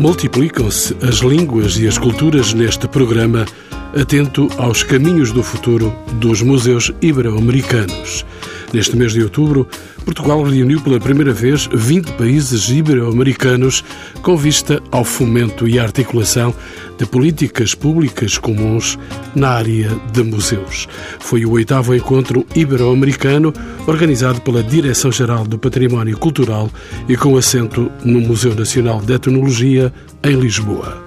Multiplicam-se as línguas e as culturas neste programa, atento aos caminhos do futuro dos museus ibero-americanos. Neste mês de outubro, Portugal reuniu pela primeira vez 20 países ibero-americanos com vista ao fomento e articulação de políticas públicas comuns na área de museus. Foi o oitavo encontro ibero-americano organizado pela Direção-Geral do Património Cultural e com assento no Museu Nacional de Etnologia, em Lisboa.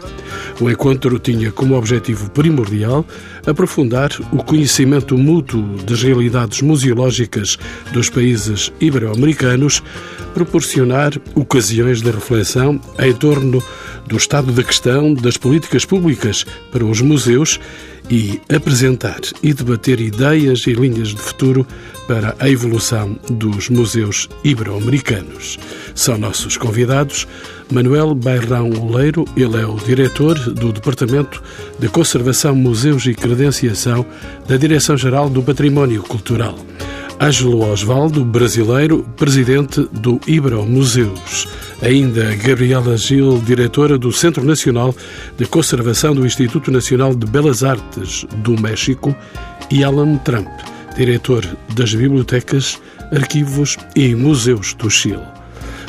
O encontro tinha como objetivo primordial aprofundar o conhecimento mútuo das realidades museológicas dos países ibero-americanos, proporcionar ocasiões de reflexão em torno do estado da questão das políticas públicas para os museus e apresentar e debater ideias e linhas de futuro para a evolução dos museus ibero-americanos. São nossos convidados Manuel Bairrão Oleiro, ele é o diretor do Departamento de Conservação, Museus e Credenciação da Direção-Geral do Património Cultural. Ângelo Osvaldo, brasileiro, presidente do Ibero Museus. Ainda Gabriela Gil, diretora do Centro Nacional de Conservação do Instituto Nacional de Belas Artes do México. E Alan Trump, diretor das Bibliotecas, Arquivos e Museus do Chile.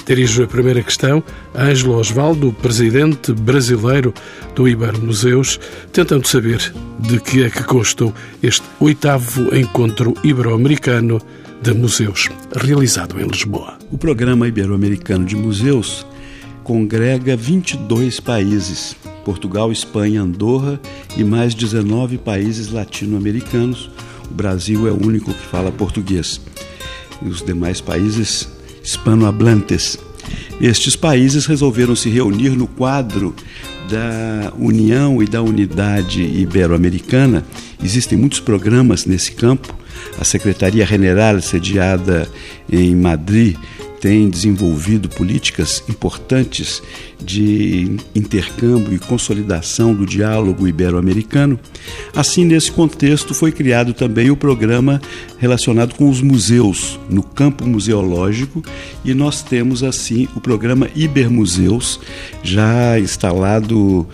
Dirijo a primeira questão a Ângelo Osvaldo, presidente brasileiro do Iber Museus, tentando saber de que é que constou este oitavo encontro ibero-americano de museus, realizado em Lisboa. O programa Ibero-Americano de Museus congrega 22 países, Portugal, Espanha, Andorra e mais 19 países latino-americanos. O Brasil é o único que fala português. E os demais países hispanohablantes. Estes países resolveram se reunir no quadro da União e da Unidade Ibero-Americana. Existem muitos programas nesse campo. A Secretaria General, sediada em Madrid, tem desenvolvido políticas importantes de intercâmbio e consolidação do diálogo ibero-americano. Assim, nesse contexto, foi criado também o programa relacionado com os museus no campo museológico e nós temos assim o programa Ibermuseus já instalado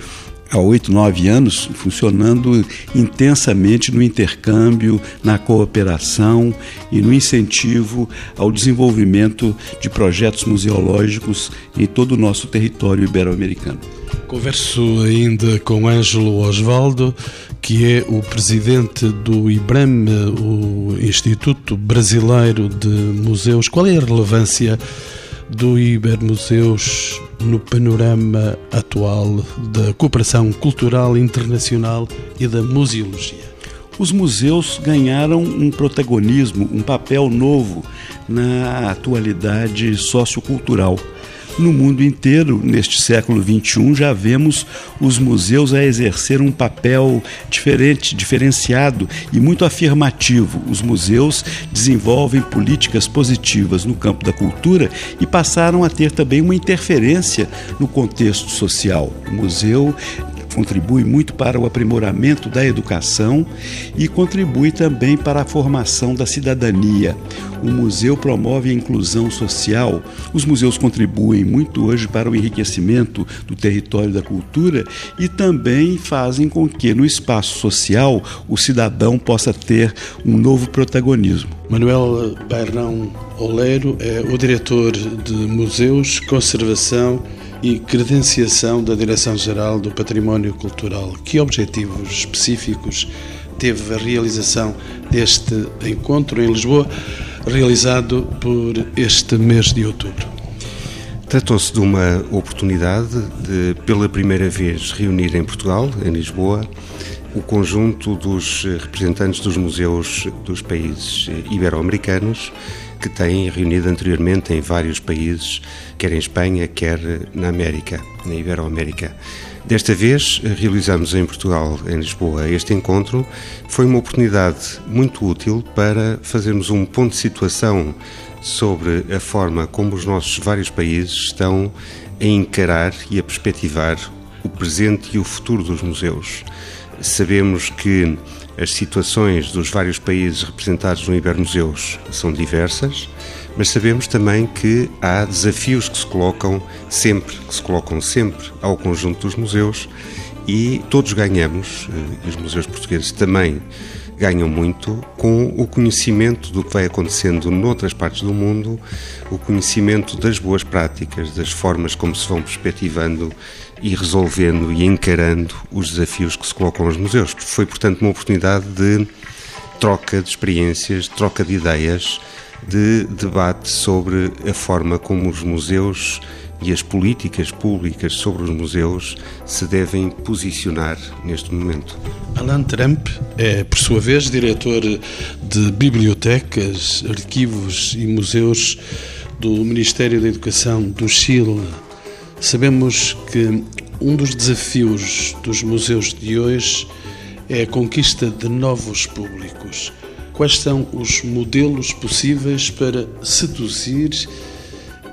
há oito, nove anos, funcionando intensamente no intercâmbio, na cooperação e no incentivo ao desenvolvimento de projetos museológicos em todo o nosso território ibero-americano. Converso ainda com Ângelo Osvaldo, que é o presidente do IBRAM, o Instituto Brasileiro de Museus. Qual é a relevância do Ibermuseus no panorama atual da cooperação cultural internacional e da museologia? Os museus ganharam um protagonismo, um papel novo na atualidade sociocultural no mundo inteiro, neste século XXI, já vemos os museus a exercer um papel diferente, diferenciado e muito afirmativo. Os museus desenvolvem políticas positivas no campo da cultura e passaram a ter também uma interferência no contexto social. O museu contribui muito para o aprimoramento da educação e contribui também para a formação da cidadania. O museu promove a inclusão social. Os museus contribuem muito hoje para o enriquecimento do território da cultura e também fazem com que no espaço social o cidadão possa ter um novo protagonismo. Manuel Bairrão Oleiro é o diretor de Museus, Conservação e credenciação da Direção-Geral do Património Cultural. Que objetivos específicos teve a realização deste encontro em Lisboa, realizado por este mês de outubro? Tratou-se de uma oportunidade de, pela primeira vez, reunir em Portugal, em Lisboa, o conjunto dos representantes dos museus dos países ibero-americanos que têm reunido anteriormente em vários países, quer em Espanha, quer na América, na Iberoamérica. Desta vez realizamos em Portugal, em Lisboa, este encontro. Foi uma oportunidade muito útil para fazermos um ponto de situação sobre a forma como os nossos vários países estão a encarar e a perspectivar o presente e o futuro dos museus. Sabemos que as situações dos vários países representados no Ibermuseus são diversas, mas sabemos também que há desafios que se colocam sempre, que se colocam sempre ao conjunto dos museus e todos ganhamos, eh, e os museus portugueses também ganham muito com o conhecimento do que vai acontecendo noutras partes do mundo, o conhecimento das boas práticas, das formas como se vão perspectivando e resolvendo e encarando os desafios que se colocam aos museus. Foi, portanto, uma oportunidade de troca de experiências, troca de ideias, de debate sobre a forma como os museus e as políticas públicas sobre os museus se devem posicionar neste momento. Alan Trump é, por sua vez, diretor de bibliotecas, arquivos e museus do Ministério da Educação do Chile. Sabemos que um dos desafios dos museus de hoje é a conquista de novos públicos. Quais são os modelos possíveis para seduzir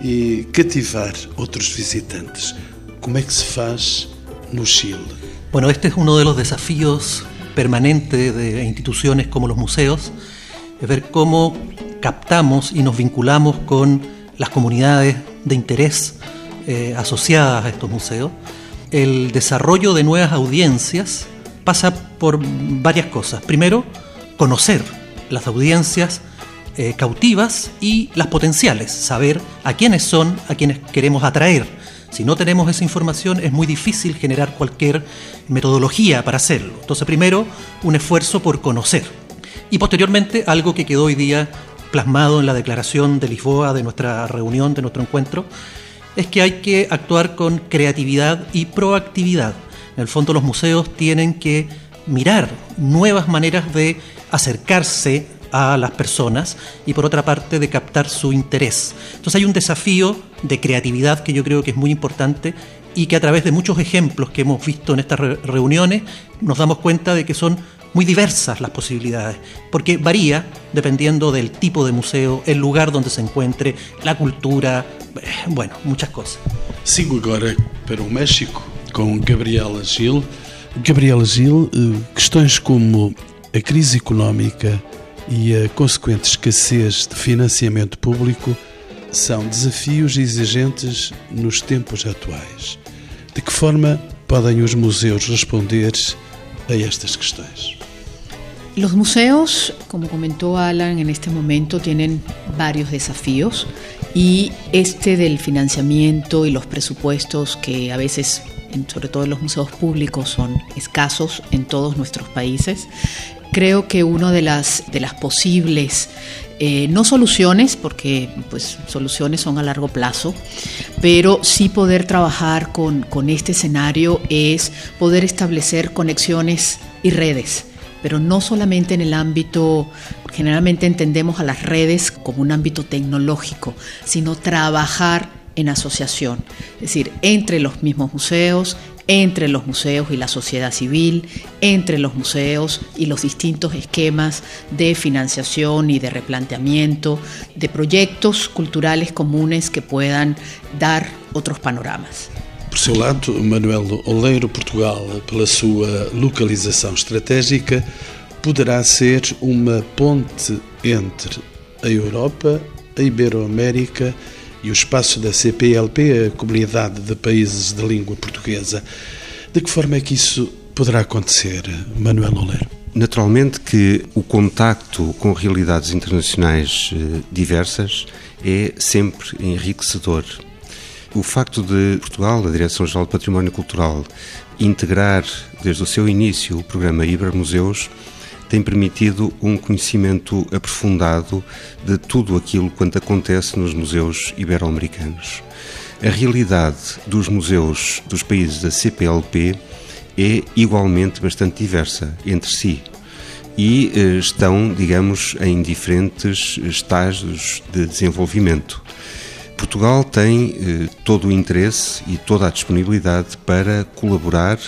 e cativar otros visitantes. ¿Cómo es que se faz no Chile? Bueno, este es uno de los desafíos permanentes de instituciones como los museos, es ver cómo captamos y nos vinculamos con las comunidades de interés eh, asociadas a estos museos. El desarrollo de nuevas audiencias pasa por varias cosas. Primero, conocer las audiencias eh, cautivas y las potenciales, saber a quiénes son, a quienes queremos atraer. Si no tenemos esa información es muy difícil generar cualquier metodología para hacerlo. Entonces primero un esfuerzo por conocer y posteriormente algo que quedó hoy día plasmado en la declaración de Lisboa de nuestra reunión, de nuestro encuentro, es que hay que actuar con creatividad y proactividad. En el fondo los museos tienen que mirar nuevas maneras de acercarse a las personas y por otra parte de captar su interés. Entonces hay un desafío de creatividad que yo creo que es muy importante y que a través de muchos ejemplos que hemos visto en estas reuniones nos damos cuenta de que son muy diversas las posibilidades, porque varía dependiendo del tipo de museo, el lugar donde se encuentre, la cultura, eh, bueno, muchas cosas. Sigo agora para o México com Gabriela Gil. Gabriela Gil, eh, questões como a crise económica, e a consequente escassez de financiamento público são desafios exigentes nos tempos atuais. De que forma podem os museus responder a estas questões? Los museos, como comentó Alan, en este momento tienen varios desafíos y este del financiamiento y los presupuestos que a veces sobre todo en los museos públicos, son escasos en todos nuestros países, creo que una de las, de las posibles, eh, no soluciones, porque pues soluciones son a largo plazo, pero sí poder trabajar con, con este escenario es poder establecer conexiones y redes pero no solamente en el ámbito, generalmente entendemos a las redes como un ámbito tecnológico, sino trabajar en asociación, es decir, entre los mismos museos, entre los museos y la sociedad civil, entre los museos y los distintos esquemas de financiación y de replanteamiento de proyectos culturales comunes que puedan dar otros panoramas. Por seu lado, Manuel Oleiro, Portugal, pela sua localização estratégica, poderá ser uma ponte entre a Europa, a Iberoamérica e o espaço da CPLP, a Comunidade de Países de Língua Portuguesa. De que forma é que isso poderá acontecer, Manuel Oleiro? Naturalmente que o contacto com realidades internacionais eh, diversas é sempre enriquecedor. O facto de Portugal, a Direção-Geral do Património Cultural, integrar desde o seu início o programa Iber Museus tem permitido um conhecimento aprofundado de tudo aquilo quanto acontece nos museus ibero-americanos. A realidade dos museus dos países da CPLP é igualmente bastante diversa entre si e eh, estão, digamos, em diferentes estágios de desenvolvimento. Portugal tem eh, todo o interesse e toda a disponibilidade para colaborar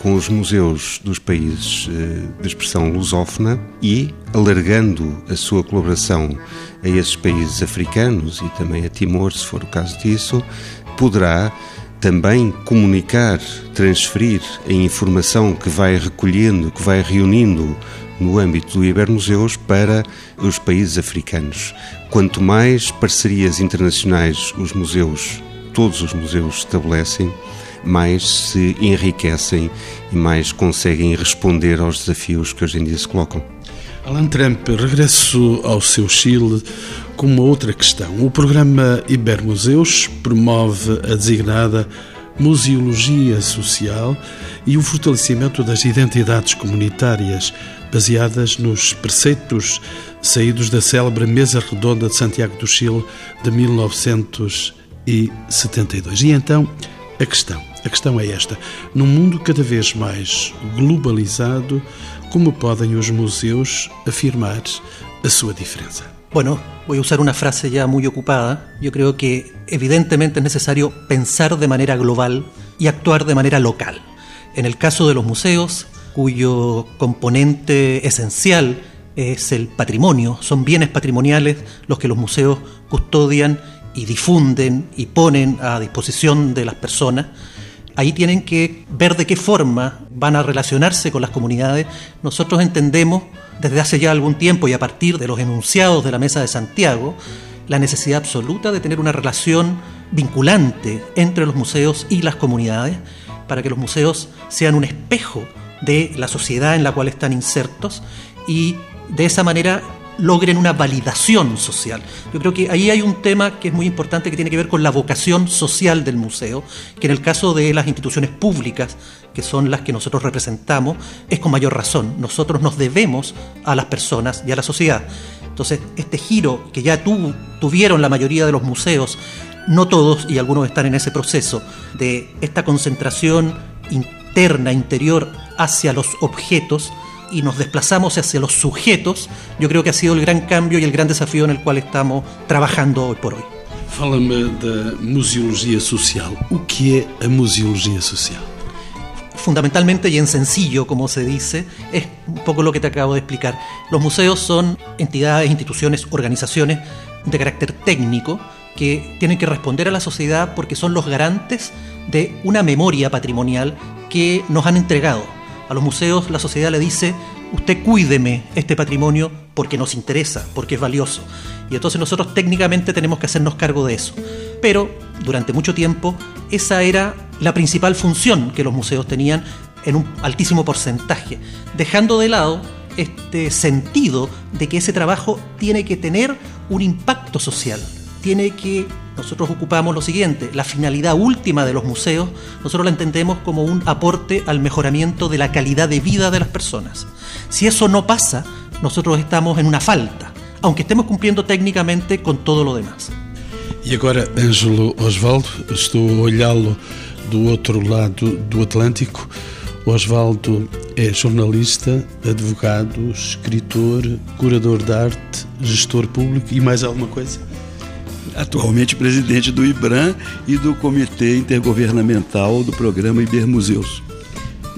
com os museus dos países eh, de expressão lusófona e, alargando a sua colaboração a esses países africanos e também a Timor, se for o caso disso, poderá também comunicar, transferir a informação que vai recolhendo, que vai reunindo no âmbito do Ibermuseus para os países africanos. Quanto mais parcerias internacionais os museus, todos os museus estabelecem, mais se enriquecem e mais conseguem responder aos desafios que hoje em dia se colocam. Alan Trump, regresso ao seu Chile com uma outra questão. O programa Ibermuseus promove a designada museologia social e o fortalecimento das identidades comunitárias baseadas nos preceitos saídos da célebre Mesa Redonda de Santiago do Chile de 1972. E então, a questão, a questão é esta: num mundo cada vez mais globalizado, como podem os museus afirmar a sua diferença? Bueno, voy a usar una frase ya muy ocupada. Yo creo que evidentemente es necesario pensar de manera global y actuar de manera local. En el caso de los museos, cuyo componente esencial es el patrimonio, son bienes patrimoniales los que los museos custodian y difunden y ponen a disposición de las personas, ahí tienen que ver de qué forma van a relacionarse con las comunidades. Nosotros entendemos desde hace ya algún tiempo y a partir de los enunciados de la Mesa de Santiago, la necesidad absoluta de tener una relación vinculante entre los museos y las comunidades para que los museos sean un espejo de la sociedad en la cual están insertos y de esa manera logren una validación social. Yo creo que ahí hay un tema que es muy importante que tiene que ver con la vocación social del museo, que en el caso de las instituciones públicas, que son las que nosotros representamos, es con mayor razón. Nosotros nos debemos a las personas y a la sociedad. Entonces, este giro que ya tuvieron la mayoría de los museos, no todos, y algunos están en ese proceso, de esta concentración interna, interior, hacia los objetos, y nos desplazamos hacia los sujetos, yo creo que ha sido el gran cambio y el gran desafío en el cual estamos trabajando hoy por hoy. Fala-me da museologia social. O que é a museologia social? Fundamentalmente y en sencillo, como se dice, es un poco lo que te acabo de explicar. Los museos son entidades, instituciones, organizaciones de carácter técnico que tienen que responder a la sociedad porque son los garantes de una memoria patrimonial que nos han entregado a los museos la sociedad le dice, usted cuídeme este patrimonio porque nos interesa, porque es valioso. Y entonces nosotros técnicamente tenemos que hacernos cargo de eso. Pero durante mucho tiempo esa era la principal función que los museos tenían en un altísimo porcentaje, dejando de lado este sentido de que ese trabajo tiene que tener un impacto social, tiene que nosotros ocupamos lo siguiente, la finalidad última de los museos, nosotros la entendemos como un aporte al mejoramiento de la calidad de vida de las personas. Si eso no pasa, nosotros estamos en una falta, aunque estemos cumpliendo técnicamente con todo lo demás. E agora, Ângelo Osvaldo, estou a olhá-lo do outro lado do Atlântico. Osvaldo é jornalista, advogado, escritor, curador de arte, gestor público e mais alguma coisa? Atualmente presidente do IBRAM e do Comitê Intergovernamental do Programa Ibermuseus.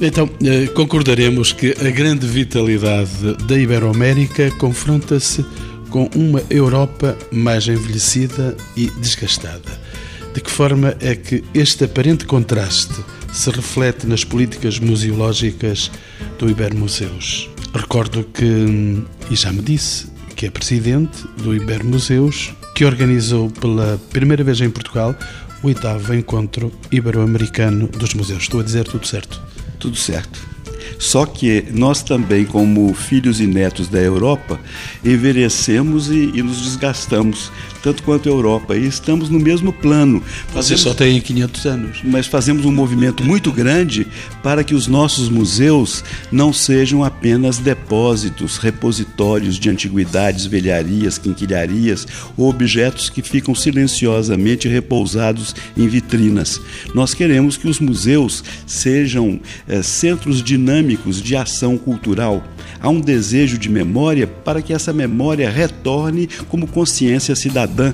Então, eh, concordaremos que a grande vitalidade da Iberoamérica confronta-se com uma Europa mais envelhecida e desgastada. De que forma é que este aparente contraste se reflete nas políticas museológicas do Ibermuseus? Recordo que, e já me disse, que é presidente do Ibermuseus que organizou pela primeira vez em Portugal o oitavo encontro ibero-americano dos museus. Estou a dizer tudo certo? Tudo certo. Só que nós também, como filhos e netos da Europa, envelhecemos e, e nos desgastamos tanto quanto a Europa. E estamos no mesmo plano. Você só tem 500 anos. Mas fazemos um movimento muito grande para que os nossos museus não sejam apenas depósitos, repositórios de antiguidades, velharias, quinquilharias ou objetos que ficam silenciosamente repousados em vitrinas. Nós queremos que os museus sejam é, centros dinâmicos de ação cultural. Há um desejo de memória para que essa memória retorne como consciência cidadã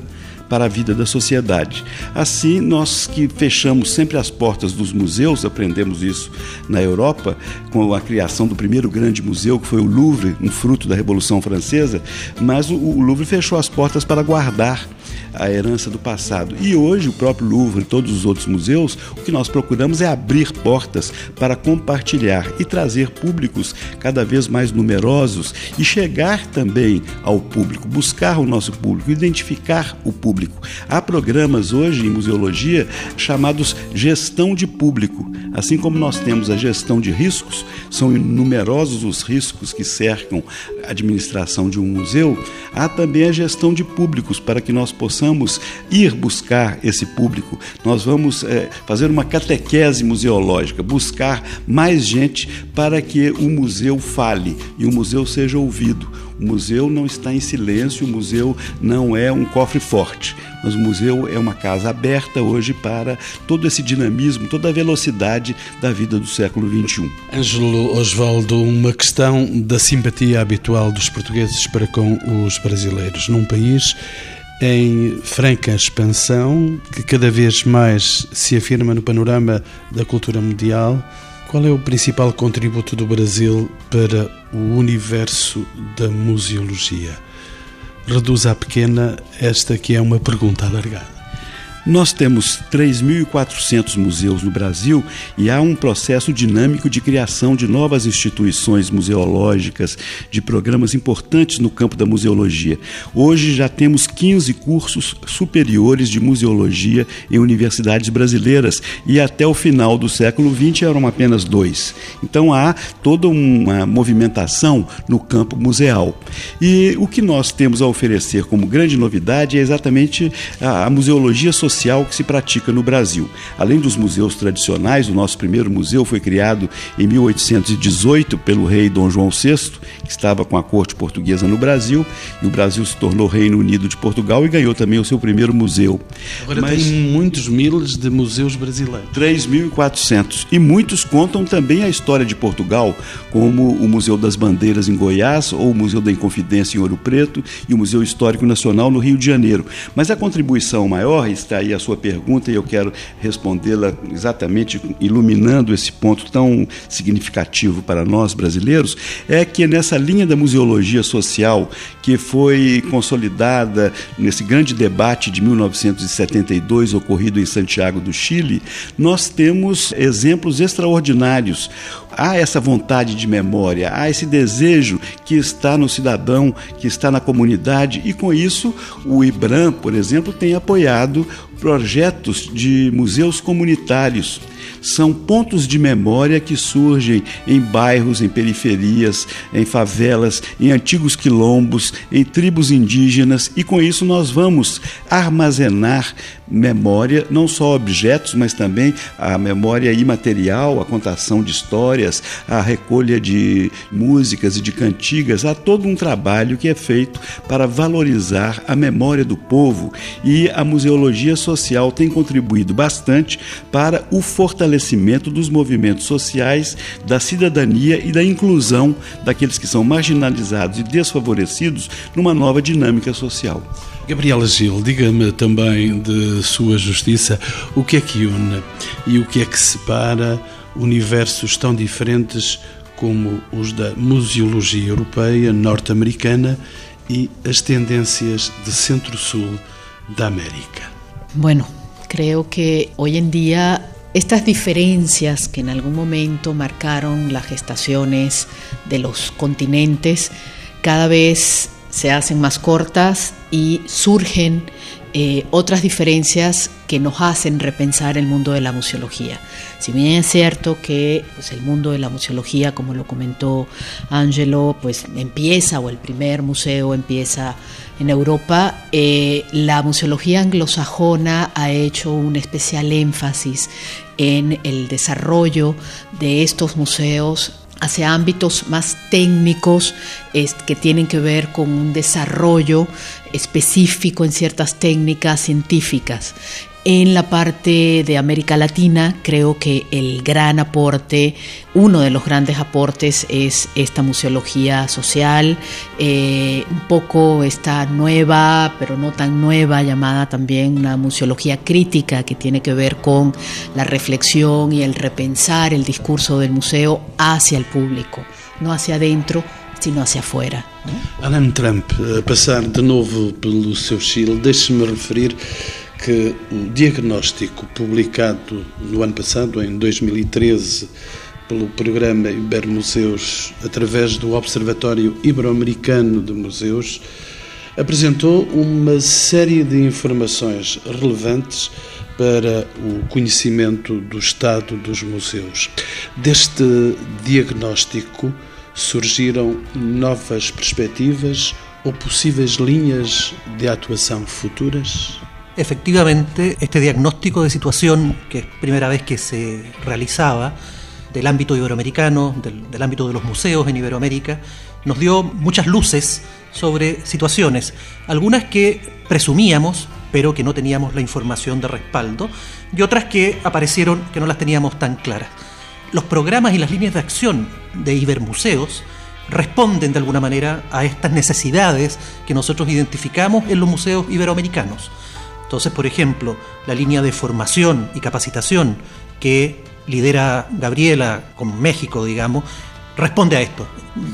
para a vida da sociedade. Assim, nós que fechamos sempre as portas dos museus, aprendemos isso na Europa, com a criação do primeiro grande museu, que foi o Louvre, um fruto da Revolução Francesa, mas o Louvre fechou as portas para guardar a herança do passado. E hoje o próprio Louvre e todos os outros museus, o que nós procuramos é abrir portas para compartilhar e trazer públicos cada vez mais numerosos e chegar também ao público, buscar o nosso público, identificar o público. Há programas hoje em museologia chamados gestão de público. Assim como nós temos a gestão de riscos, são numerosos os riscos que cercam administração de um museu, há também a gestão de públicos para que nós possamos ir buscar esse público. Nós vamos é, fazer uma catequese museológica, buscar mais gente para que o museu fale e o museu seja ouvido. O museu não está em silêncio, o museu não é um cofre forte, mas o museu é uma casa aberta hoje para todo esse dinamismo, toda a velocidade da vida do século XXI. Ângelo Osvaldo, uma questão da simpatia habitual dos portugueses para com os brasileiros num país em franca expansão, que cada vez mais se afirma no panorama da cultura mundial qual é o principal contributo do Brasil para o universo da museologia? Reduz à pequena esta que é uma pergunta alargada. Nós temos 3.400 museus no Brasil e há um processo dinâmico de criação de novas instituições museológicas, de programas importantes no campo da museologia. Hoje já temos 15 cursos superiores de museologia em universidades brasileiras e até o final do século XX eram apenas dois. Então há toda uma movimentação no campo museal. E o que nós temos a oferecer como grande novidade é exatamente a, museologia social social que se pratica no Brasil. Além dos museus tradicionais, o nosso primeiro museu foi criado em 1818 pelo rei Dom João VI, que estava com a corte portuguesa no Brasil, e o Brasil se tornou Reino Unido de Portugal e ganhou também o seu primeiro museu. Agora Mas, tem muitos miles de museus brasileiros. 3.400. E muitos contam também a história de Portugal, como o Museu das Bandeiras em Goiás, ou o Museu da Inconfidência em Ouro Preto e o Museu Histórico Nacional no Rio de Janeiro. Mas a contribuição maior está aí a sua pergunta e eu quero respondê-la exatamente iluminando esse ponto tão significativo para nós brasileiros, é que nessa linha da museologia social que foi consolidada nesse grande debate de 1972 ocorrido em Santiago do Chile, nós temos exemplos extraordinários. Há essa vontade de memória, há esse desejo que está no cidadão, que está na comunidade, e com isso o IBRAM, por exemplo, tem apoiado projetos de museus comunitários. São pontos de memória que surgem em bairros, em periferias, em favelas, em antigos quilombos, em tribos indígenas, e com isso nós vamos armazenar memória, não só objetos, mas também a memória imaterial, a contação de histórias, a recolha de músicas e de cantigas. Há todo um trabalho que é feito para valorizar a memória do povo e a museologia social tem contribuído bastante para o fortalecimento dos movimentos sociais, da cidadania e da inclusão daqueles que são marginalizados e desfavorecidos numa nova dinâmica social. Gabriela Gil, diga-me também de sua justiça o que é que une e o que é que separa universos tão diferentes como os da museologia europeia, norte-americana e as tendências de centro-sul da América. Bueno, creo que hoy en día estas diferencias que en algún momento marcaron las gestaciones de los continentes cada vez se hacen más cortas y surgen eh, otras diferencias que nos hacen repensar el mundo de la museología. Si bien es cierto que pues, el mundo de la museología, como lo comentó Angelo, pues empieza o el primer museo empieza en Europa, eh, la museología anglosajona ha hecho un especial énfasis en el desarrollo de estos museos hacia ámbitos más técnicos que tienen que ver con un desarrollo específico en ciertas técnicas científicas. En la parte de América Latina creo que el gran aporte, uno de los grandes aportes es esta museología social, eh, un poco esta nueva, pero no tan nueva, llamada también una museología crítica que tiene que ver con la reflexión y el repensar el discurso del museo hacia el público, no hacia adentro, sino hacia afuera. Alan Trump, a passar de novo pelo seu Chile, deixe-me referir que o diagnóstico publicado no ano passado, em 2013, pelo programa Ibermuseus, através do Observatório Ibero-Americano de Museus, apresentou uma série de informações relevantes para o conhecimento do estado dos museus. Deste diagnóstico surgiram novas perspectivas ou possíveis linhas de atuação futuras? Efectivamente, este diagnóstico de situación, que es primera vez que se realizaba, del ámbito iberoamericano, del, del, ámbito de los museos en Iberoamérica, nos dio muchas luces sobre situaciones, algunas que presumíamos, pero que no teníamos la información de respaldo, y otras que aparecieron que no las teníamos tan claras. Los programas y las líneas de acción de Ibermuseos responden de alguna manera a estas necesidades que nosotros identificamos en los museos iberoamericanos. Entonces, por ejemplo, la línea de formación y capacitación que lidera Gabriela con México, digamos, responde a esto.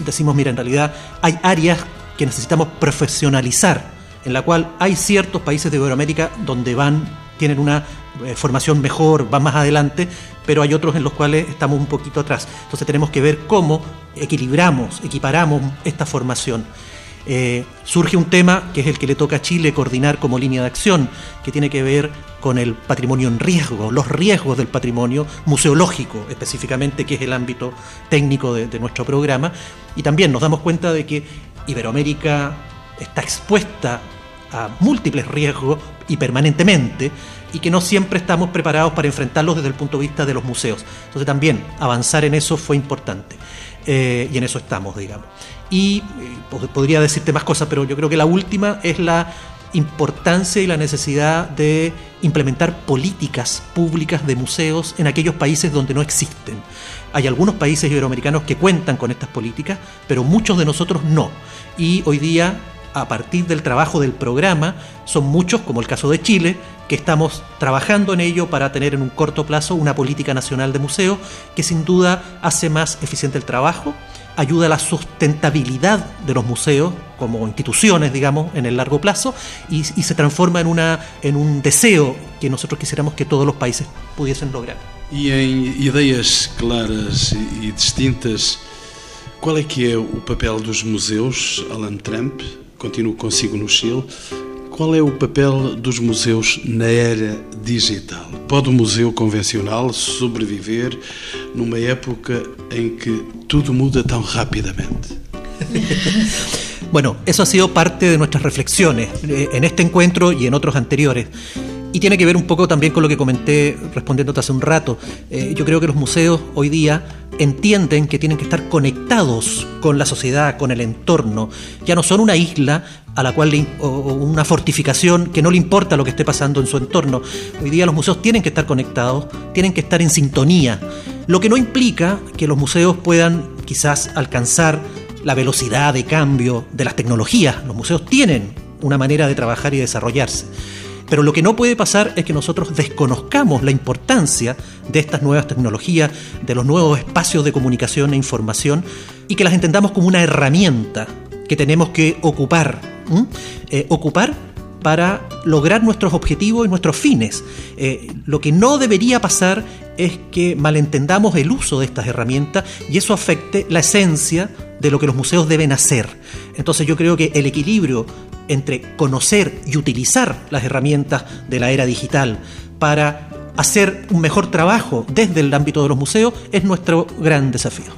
Decimos, mira, en realidad hay áreas que necesitamos profesionalizar, en la cual hay ciertos países de Iberoamérica donde van, tienen una eh, formación mejor, van más adelante, pero hay otros en los cuales estamos un poquito atrás. Entonces tenemos que ver cómo equilibramos, equiparamos esta formación. Eh, surge un tema que es el que le toca a Chile coordinar como línea de acción, que tiene que ver con el patrimonio en riesgo, los riesgos del patrimonio museológico específicamente, que es el ámbito técnico de, de nuestro programa. Y también nos damos cuenta de que Iberoamérica está expuesta a múltiples riesgos y permanentemente, y que no siempre estamos preparados para enfrentarlos desde el punto de vista de los museos. Entonces también avanzar en eso fue importante, eh, y en eso estamos, digamos. Y eh, podría decirte más cosas, pero yo creo que la última es la importancia y la necesidad de implementar políticas públicas de museos en aquellos países donde no existen. Hay algunos países iberoamericanos que cuentan con estas políticas, pero muchos de nosotros no. Y hoy día, a partir del trabajo del programa, son muchos, como el caso de Chile, que estamos trabajando en ello para tener en un corto plazo una política nacional de museos que sin duda hace más eficiente el trabajo, ayuda a la sustentabilidad de los museos como instituciones, digamos, en el largo plazo y, y, se transforma en, una, en un deseo que nosotros quisiéramos que todos los países pudiesen lograr. E em ideias claras e distintas, qual é que é o papel dos museus, Alan Trump? Continuo consigo no Chile. Qual é o papel dos museus na era digital? Pode o museu convencional sobreviver numa época em que tudo muda tão rapidamente? bueno, eso ha sido parte de nuestras reflexiones eh, en este encuentro y en otros anteriores. Y tiene que ver un poco también con lo que comenté respondiéndote hace un rato. Eh, yo creo que los museos hoy día entienden que tienen que estar conectados con la sociedad, con el entorno. Ya no son una isla a la cual o una fortificación que no le importa lo que esté pasando en su entorno. Hoy día los museos tienen que estar conectados, tienen que estar en sintonía. Lo que no implica que los museos puedan quizás alcanzar la velocidad de cambio de las tecnologías. Los museos tienen una manera de trabajar y desarrollarse. Pero lo que no puede pasar es que nosotros desconozcamos la importancia de estas nuevas tecnologías, de los nuevos espacios de comunicación e información, y que las entendamos como una herramienta que tenemos que ocupar. Eh, ocupar para lograr nuestros objetivos y nuestros fines. Eh, lo que no debería pasar es que malentendamos el uso de estas herramientas y eso afecte la esencia de lo que los museos deben hacer. Entonces yo creo que el equilibrio entre conocer y utilizar las herramientas de la era digital para hacer un mejor trabajo desde el ámbito de los museos es nuestro gran desafío.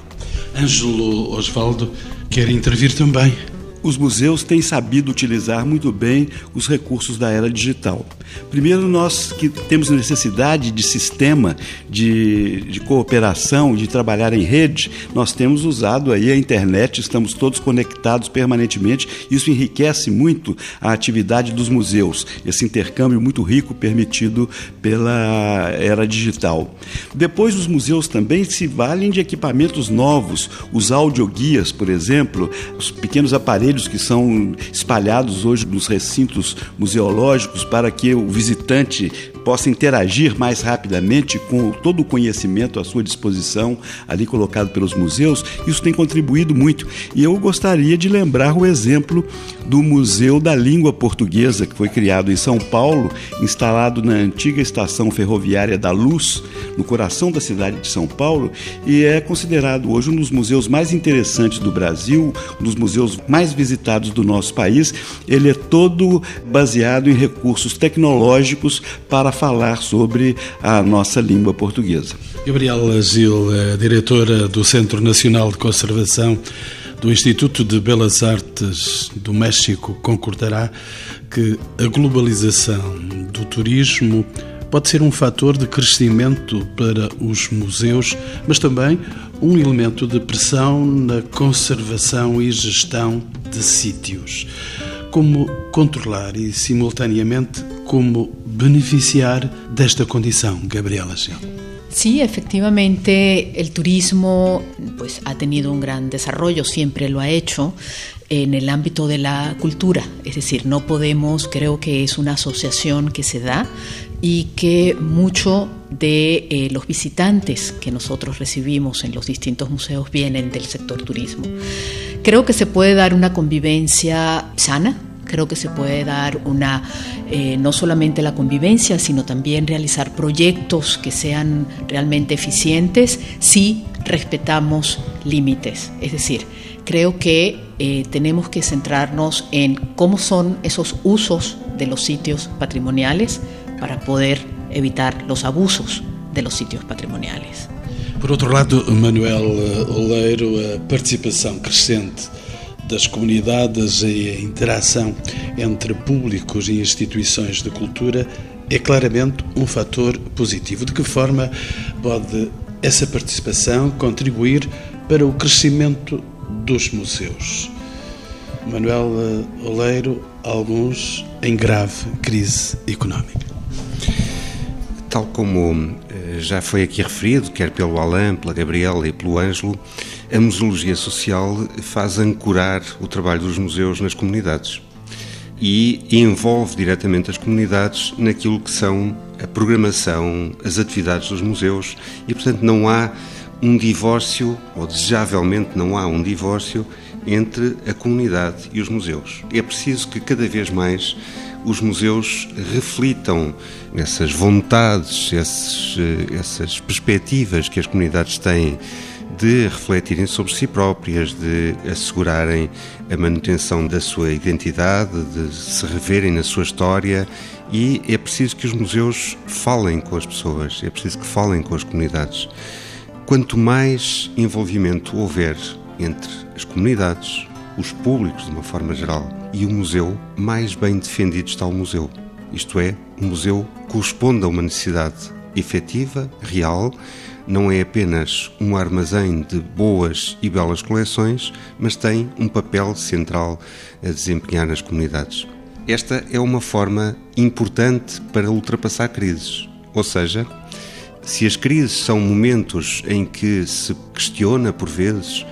Ângelo Osvaldo quer intervir também. Os museus têm sabido utilizar muito bem os recursos da era digital. Primeiro, nós que temos necessidade de sistema de, de cooperação, de trabalhar em rede, nós temos usado aí a internet, estamos todos conectados permanentemente. Isso enriquece muito a atividade dos museus, esse intercâmbio muito rico permitido pela era digital. Depois, os museus também se valem de equipamentos novos, os audioguias, por exemplo, os pequenos aparelhos que são espalhados hoje nos recintos museológicos para que o visitante possa interagir mais rapidamente com todo o conhecimento à sua disposição, ali colocado pelos museus, isso tem contribuído muito. E eu gostaria de lembrar o exemplo do Museu da Língua Portuguesa, que foi criado em São Paulo, instalado na antiga estação ferroviária da Luz, no coração da cidade de São Paulo, e é considerado hoje um dos museus mais interessantes do Brasil, um dos museus mais visitados do nosso país. Ele é todo baseado em recursos tecnológicos para falar sobre a nossa língua portuguesa. Gabriela Gil, diretora do Centro Nacional de Conservação do Instituto de Belas Artes do México, concordará que a globalização do turismo pode ser um fator de crescimento para os museus, mas também um elemento de pressão na conservação e gestão de sítios. Como controlar e, simultaneamente, como beneficiar desta condição, Gabriela? Sí, efectivamente, el turismo pues, ha tenido un gran desarrollo, siempre lo ha hecho en el ámbito de la cultura. Es decir, no podemos, creo que es una asociación que se da y que mucho de eh, los visitantes que nosotros recibimos en los distintos museos vienen del sector turismo. Creo que se puede dar una convivencia sana, creo que se puede dar una, eh, no solamente la convivencia, sino también realizar proyectos que sean realmente eficientes si respetamos límites. Es decir, creo que eh, tenemos que centrarnos en cómo son esos usos de los sitios patrimoniales para poder evitar los abusos de los sitios patrimoniales. Por outro lado, Manuel Oleiro, a participação crescente das comunidades e a interação entre públicos e instituições de cultura é claramente um fator positivo. De que forma pode essa participação contribuir para o crescimento dos museus? Manuel Oleiro, alguns em grave crise económica. Tal como já foi aqui referido, quer pelo Alain, pela Gabriela e pelo Ângelo, a museologia social faz ancorar o trabalho dos museus nas comunidades e envolve diretamente as comunidades naquilo que são a programação, as atividades dos museus e, portanto, não há um divórcio, ou desejavelmente não há um divórcio, entre a comunidade e os museus. É preciso que cada vez mais os museus reflitam essas vontades, esses, eh, essas perspectivas que as comunidades têm de refletirem sobre si próprias, de assegurarem a manutenção da sua identidade, de se reverem na sua história e é preciso que os museus falem com as pessoas, é preciso que falem com as comunidades. Quanto mais envolvimento houver entre as comunidades, os públicos de uma forma geral e o museu, mais bem defendido está o museu. Isto é, o museu corresponde a uma necessidade efetiva, real, não é apenas um armazém de boas e belas coleções, mas tem um papel central a desempenhar nas comunidades. Esta é uma forma importante para ultrapassar crises, ou seja, se as crises são momentos em que se questiona por vezes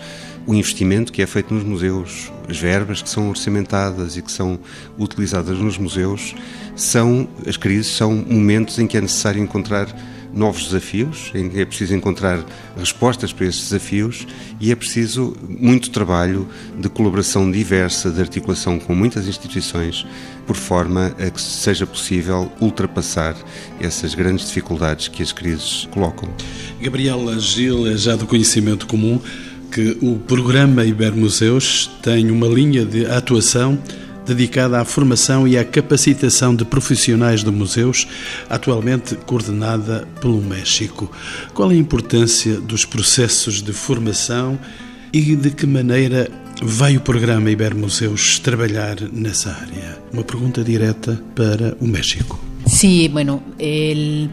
o investimento que é feito nos museus, as verbas que são orçamentadas e que são utilizadas nos museus, são as crises são momentos em que é necessário encontrar novos desafios, em que é preciso encontrar respostas para esses desafios e é preciso muito trabalho de colaboração diversa, de articulação com muitas instituições, por forma a que seja possível ultrapassar essas grandes dificuldades que as crises colocam. Gabriela Gil é já do conhecimento comum que o programa Ibermuseus tem uma linha de atuação dedicada à formação e à capacitação de profissionais de museus, atualmente coordenada pelo México. Qual a importância dos processos de formação e de que maneira vai o programa Ibermuseus trabalhar nessa área? Uma pergunta direta para o México. Sí, bueno,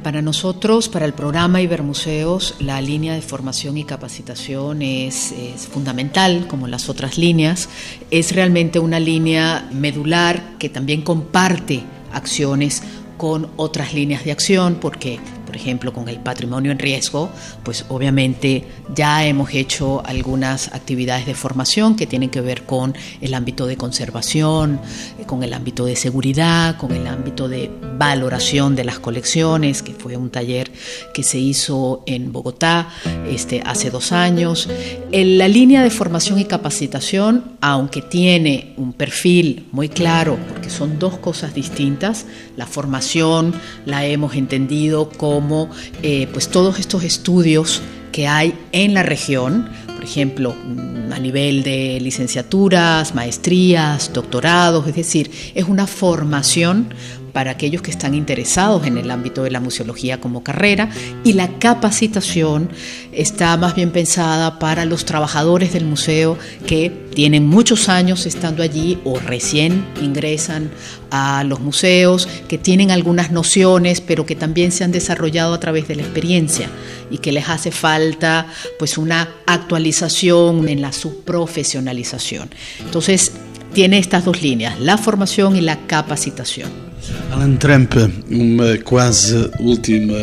para nosotros, para el programa Ibermuseos, la línea de formación y capacitación es, fundamental, como las otras líneas. Es realmente una línea medular que también comparte acciones con otras líneas de acción, porque, por ejemplo, con el patrimonio en riesgo, pues obviamente ya hemos hecho algunas actividades de formación que tienen que ver con el ámbito de conservación, eh, con el ámbito de seguridad, con el ámbito de valoración de las colecciones, que fue un taller que se hizo en Bogotá este, hace dos años. En la línea de formación y capacitación, aunque tiene un perfil muy claro, son dos cosas distintas, la formación la hemos entendido como eh, pues todos estos estudios que hay en la región, por ejemplo, mm, a nivel de licenciaturas, maestrías, doctorados, es decir, es una formación para aquellos que están interesados en el ámbito de la museología como carrera y la capacitación está más bien pensada para los trabajadores del museo que tienen muchos años estando allí o recién ingresan a los museos, que tienen algunas nociones, pero que también se han desarrollado a través de la experiencia y que les hace falta pues una actualización en la subprofesionalización. Entonces, tiene estas dos líneas, la formación y la capacitación. Alan Trump, uma quase última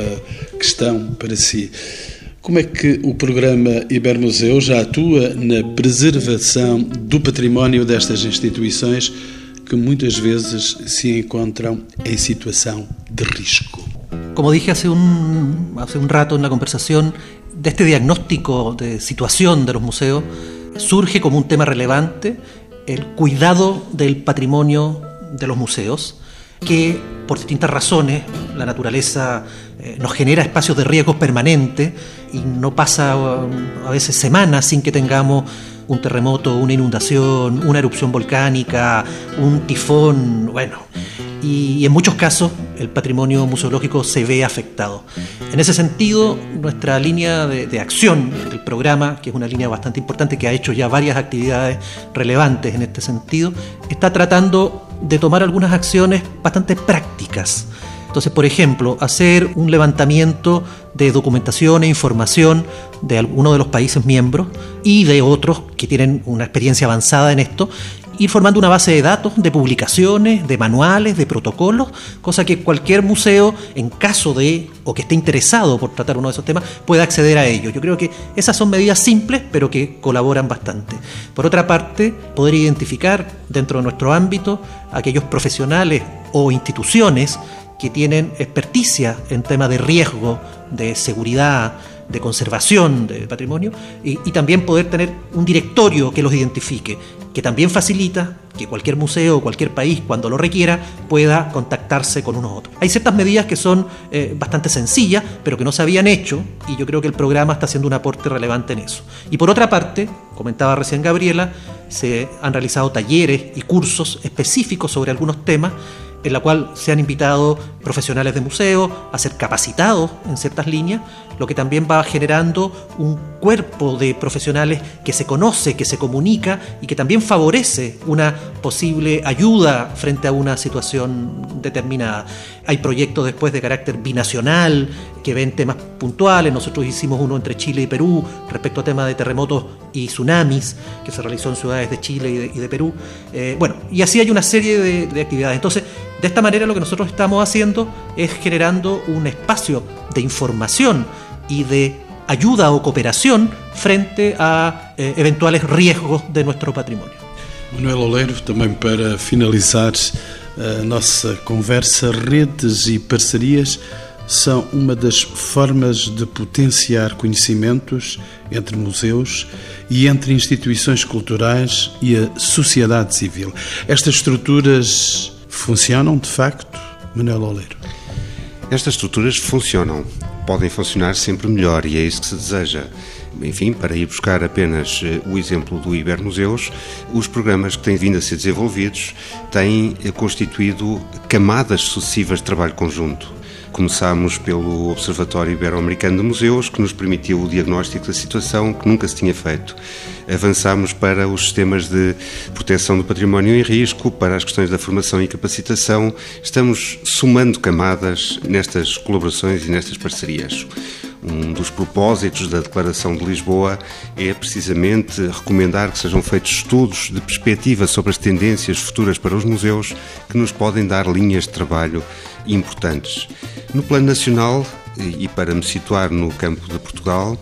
questão para si. Como é que o programa Ibermuseu já atua na preservação do património destas instituições que muitas vezes se encontram em situação de risco? Como dije hace un, hace un rato en la conversación, de este diagnóstico de situación de los museos surge como un tema relevante el cuidado del patrimonio de los museos que por distintas razones la naturaleza eh, nos genera espacios de riesgo permanente y no pasa uh, a veces semanas sin que tengamos un terremoto, una inundación, una erupción volcánica, un tifón, bueno, y, en muchos casos el patrimonio museológico se ve afectado. En ese sentido, nuestra línea de, de, acción del programa, que es una línea bastante importante que ha hecho ya varias actividades relevantes en este sentido, está tratando de tomar algunas acciones bastante prácticas. Entonces, por ejemplo, hacer un levantamiento de documentación e información de algunos de los países miembros y de otros que tienen una experiencia avanzada en esto ir formando una base de datos, de publicaciones, de manuales, de protocolos, cosa que cualquier museo, en caso de, o que esté interesado por tratar uno de esos temas, pueda acceder a ello. Yo creo que esas son medidas simples, pero que colaboran bastante. Por otra parte, poder identificar dentro de nuestro ámbito aquellos profesionales o instituciones que tienen experticia en temas de riesgo, de seguridad, de conservación de patrimonio y, también poder tener un directorio que los identifique, que también facilita que cualquier museo o cualquier país, cuando lo requiera, pueda contactarse con unos otros. Hay ciertas medidas que son eh, bastante sencillas, pero que no se habían hecho y yo creo que el programa está haciendo un aporte relevante en eso. Y por otra parte, comentaba recién Gabriela, se han realizado talleres y cursos específicos sobre algunos temas en la cual se han invitado profesionales de museo a ser capacitados en ciertas líneas, lo que también va generando un cuerpo de profesionales que se conoce, que se comunica y que también favorece una posible ayuda frente a una situación determinada. Hay proyectos después de carácter binacional que ven temas puntuales. Nosotros hicimos uno entre Chile y Perú respecto a temas de terremotos y tsunamis que se realizó en ciudades de Chile y de, Perú. Eh, bueno, y así hay una serie de, de actividades. Entonces, de esta manera lo que nosotros estamos haciendo es generando un espacio de información y de ayuda o cooperación frente a eh, eventuales riesgos de nuestro patrimonio. Manuel Oleiro, também para finalizar a nossa conversa, redes e parcerias são uma das formas de potenciar conhecimentos entre museus e entre instituições culturais e a sociedade civil. Estas estruturas funcionam de facto, Manuel Oleiro? Estas estruturas funcionam podem funcionar sempre melhor e é isso que se deseja. Enfim, para ir buscar apenas eh, o exemplo do Ibermuseus, os programas que têm vindo a ser desenvolvidos têm eh, constituído camadas sucessivas de trabalho conjunto. Começámos pelo Observatório Ibero-Americano de Museus, que nos permitiu o diagnóstico da situação que nunca se tinha feito. Avançámos para os sistemas de proteção do património em risco, para as questões da formação e capacitação. Estamos somando camadas nestas colaborações e nestas parcerias. Um dos propósitos da Declaração de Lisboa é precisamente recomendar que sejam feitos estudos de perspectiva sobre as tendências futuras para os museus que nos podem dar linhas de trabalho importantes. No plano nacional, e para me situar no campo de Portugal,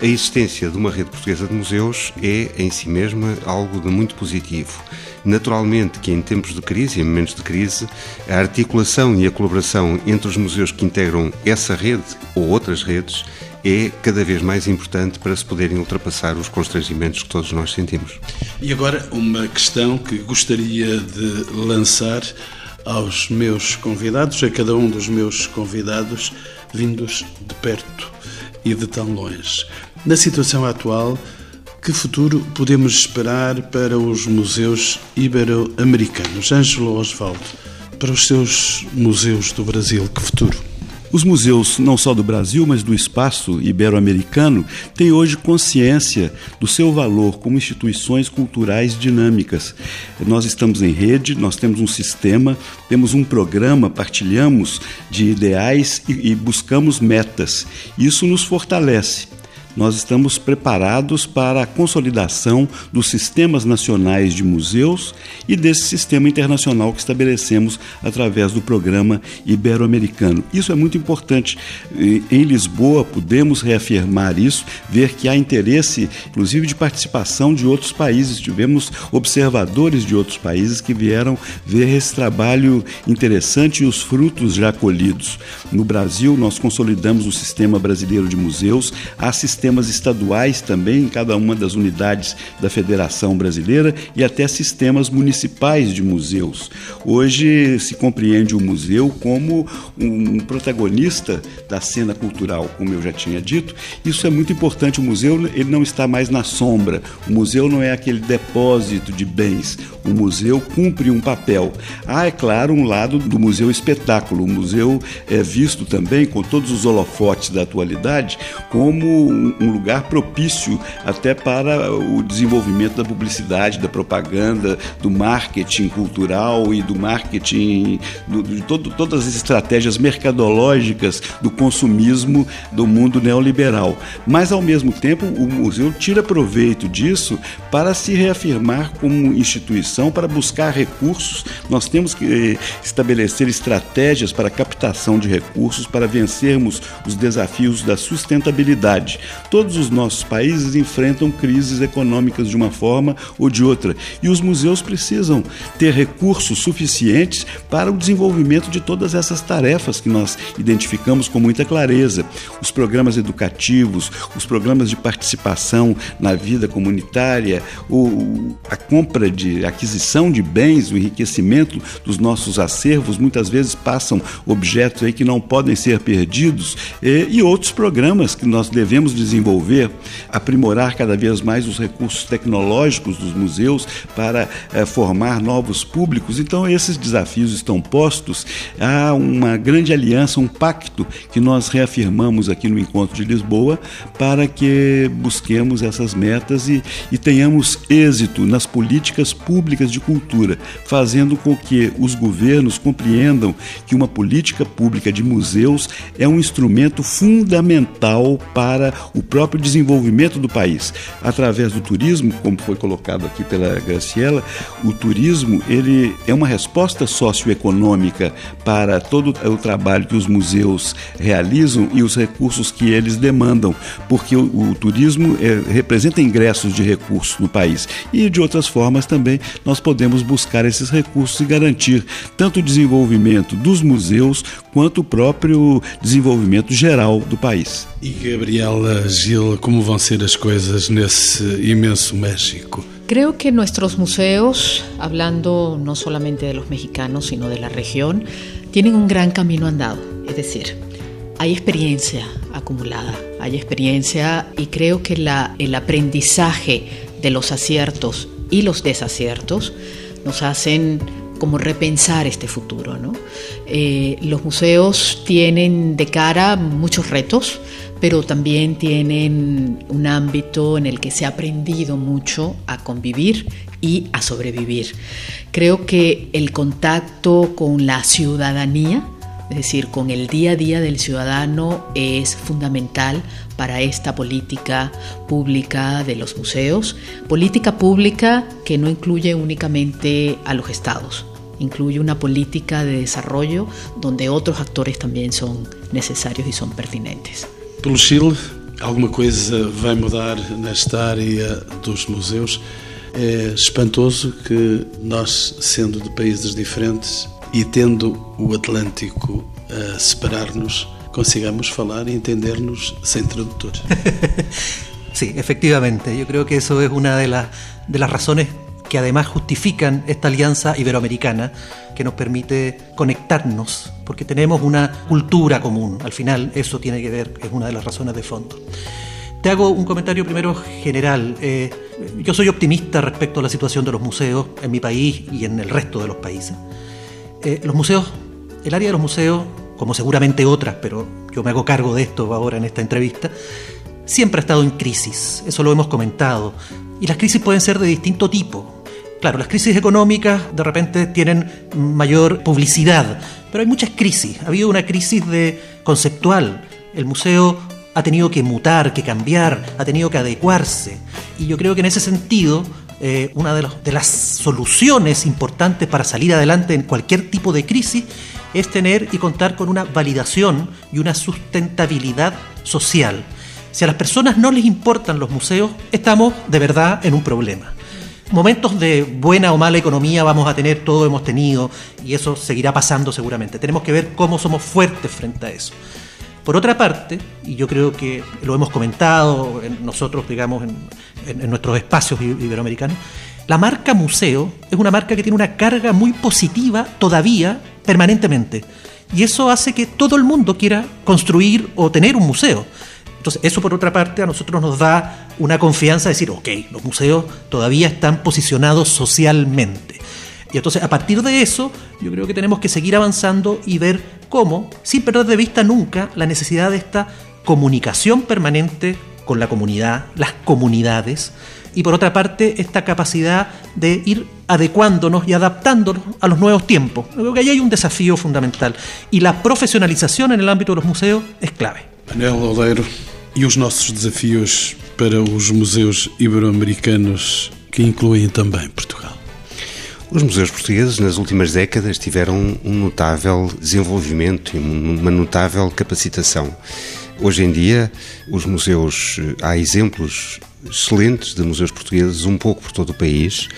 a existência de uma rede portuguesa de museus é, em si mesma, algo de muito positivo. Naturalmente que em tempos de crise, em momentos de crise, a articulação e a colaboração entre os museus que integram essa rede ou outras redes é cada vez mais importante para se poderem ultrapassar os constrangimentos que todos nós sentimos. E agora uma questão que gostaria de lançar aos meus convidados, a cada um dos meus convidados vindos de perto e de tão longe. Na situação atual, que futuro podemos esperar para os museus ibero-americanos? Ângelo Osvaldo, para os seus museus do Brasil, que futuro? Os museus, não só do Brasil, mas do espaço ibero-americano, têm hoje consciência do seu valor como instituições culturais dinâmicas. Nós estamos em rede, nós temos um sistema, temos um programa, partilhamos de ideais e, e buscamos metas. Isso nos fortalece nós estamos preparados para a consolidação dos sistemas nacionais de museus e desse sistema internacional que estabelecemos através do programa ibero-americano. Isso é muito importante. Em Lisboa, podemos reafirmar isso, ver que há interesse, inclusive, de participação de outros países. Tivemos observadores de outros países que vieram ver esse trabalho interessante e os frutos já colhidos. No Brasil, nós consolidamos o sistema brasileiro de museus, há sistemas estaduais também em cada uma das unidades da Federação Brasileira e até sistemas municipais de museus. Hoje se compreende o museu como um protagonista da cena cultural, como eu já tinha dito. Isso é muito importante. O museu ele não está mais na sombra. O museu não é aquele depósito de bens. O museu cumpre um papel. Há, é claro, um lado do museu espetáculo. O museu é visto também, com todos os holofotes da atualidade, como um lugar propício até para o desenvolvimento da publicidade, da propaganda, do marketing cultural e do marketing, do, de todo, todas as estratégias mercadológicas do consumismo do mundo neoliberal. Mas, ao mesmo tempo, o museu tira proveito disso para se reafirmar como instituição, para buscar recursos. Nós temos que eh, estabelecer estratégias para captação de recursos, para vencermos os desafios da sustentabilidade. Todos os nossos países enfrentam crises econômicas de uma forma ou de outra, e os museus precisam ter recursos suficientes para o desenvolvimento de todas essas tarefas que nós identificamos com muita clareza. Os programas educativos, os programas de participação na vida comunitária, o, a compra de aquisição de bens, o enriquecimento dos nossos acervos, muitas vezes passam objetos aí que não podem ser perdidos, e, e outros programas que nós devemos desenvolver, aprimorar cada vez mais os recursos tecnológicos dos museus para é, formar novos públicos. Então, esses desafios estão postos. Há uma grande aliança, um pacto que nós reafirmamos aqui no Encontro de Lisboa para que busquemos essas metas e, e tenhamos êxito nas políticas públicas de cultura, fazendo com que os governos compreendam que uma política pública de museus é um instrumento fundamental para o próprio desenvolvimento do país. Através do turismo, como foi colocado aqui pela Graciela, o turismo ele é uma resposta socioeconômica para todo o trabalho que os museus realizam e os recursos que eles demandam, porque o, o turismo é, representa ingressos de recursos no país e de outras formas também nós podemos buscar esses recursos e garantir tanto o desenvolvimento dos museus quanto o próprio desenvolvimento geral do país. E Gabriela Gil, como vão ser as coisas nesse inmenso México? Creo que nuestros museos, hablando no solamente de los mexicanos, sino de la región, tienen un gran camino andado. Es decir, hay experiencia acumulada, hay experiencia y creo que la, el aprendizaje de los aciertos y los desaciertos nos hacen como repensar este futuro. ¿no? Eh, los museos tienen de cara muchos retos, pero también tienen un ámbito en el que se ha aprendido mucho a convivir y a sobrevivir. Creo que el contacto con la ciudadanía, es decir, con el día a día del ciudadano, es fundamental para esta política pública de los museos, política pública que no incluye únicamente a los estados, incluye una política de desarrollo donde otros actores también son necesarios y son pertinentes. Pelo Chile, alguma coisa vai mudar nesta área dos museus? É espantoso que nós, sendo de países diferentes e tendo o Atlântico a separar-nos, consigamos falar y entendernos sin traductor. sí, efectivamente. Yo creo que eso es una de, las de las razones que además justifican esta alianza iberoamericana que nos permite conectarnos, porque tenemos una cultura común. Al final eso tiene que ver, es una de las razones de fondo. Te hago un comentario primero general. Eh, yo soy optimista respecto a la situación de los museos en mi país y en el resto de los países. Eh, los museos, el área de los museos como seguramente otras, pero yo me hago cargo de esto ahora en esta entrevista, siempre ha estado en crisis, eso lo hemos comentado, y las crisis pueden ser de distinto tipo. Claro, las crisis económicas de repente tienen mayor publicidad, pero hay muchas crisis. Ha habido una crisis de conceptual. El museo ha tenido que mutar, que cambiar, ha tenido que adecuarse. Y yo creo que en ese sentido, eh, una de, de las soluciones importantes para salir adelante en cualquier tipo de crisis es tener y contar con una validación y una sustentabilidad social. Si a las personas no les importan los museos, estamos de verdad en un problema. Momentos de buena o mala economía vamos a tener, todo hemos tenido, y eso seguirá pasando seguramente. Tenemos que ver cómo somos fuertes frente a eso. Por otra parte, y yo creo que lo hemos comentado nosotros, digamos, en, en nuestros espacios iberoamericanos, la marca museo es una marca que tiene una carga muy positiva todavía permanentemente. Y eso hace que todo el mundo quiera construir o tener un museo. Entonces, eso por otra parte a nosotros nos da una confianza de decir, ok, los museos todavía están posicionados socialmente. Y entonces, a partir de eso, yo creo que tenemos que seguir avanzando y ver cómo, sin perder de vista nunca la necesidad de esta comunicación permanente con la comunidad, las comunidades, y por otra parte esta capacidad de ir adecuándonos y adaptándonos a los nuevos tiempos. Creo que ahí hay un desafío fundamental y la profesionalización en el ámbito de los museos es clave. Anel Oleiro, e os nossos desafios para os museus ibero-americanos que incluem também Portugal? Os museus portugueses, nas últimas décadas, tiveram um notável desenvolvimento e uma notável capacitação. Hoje em dia, os museus, há exemplos excelentes de museus portugueses um pouco por todo o país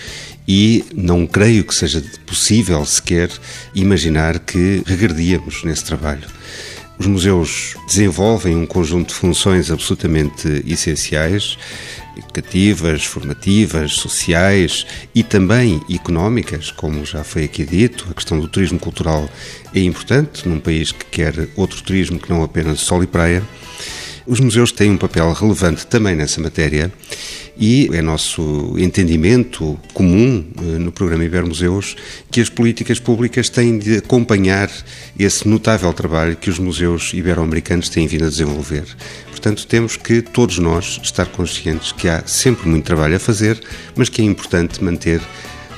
e não creio que seja possível sequer imaginar que regredíamos nesse trabalho. Os museus desenvolvem um conjunto de funções absolutamente essenciais, educativas, formativas, sociais e também económicas, como já foi aqui dito. A questão do turismo cultural é importante num país que quer outro turismo que não apenas sol e praia. Os museus têm um papel relevante também nessa matéria e é nosso entendimento comum eh, no programa Ibermuseus que as políticas públicas têm de acompanhar esse notável trabalho que os museus ibero-americanos têm vindo a desenvolver. Portanto, temos que todos nós estar conscientes que há sempre muito trabalho a fazer, mas que é importante manter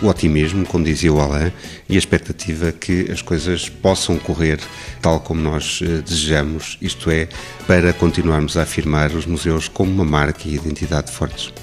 o otimismo, como dizia o Alain, e a expectativa que as coisas possam correr tal como nós eh, desejamos, isto é, para continuarmos a afirmar os museus como uma marca e identidade fortes.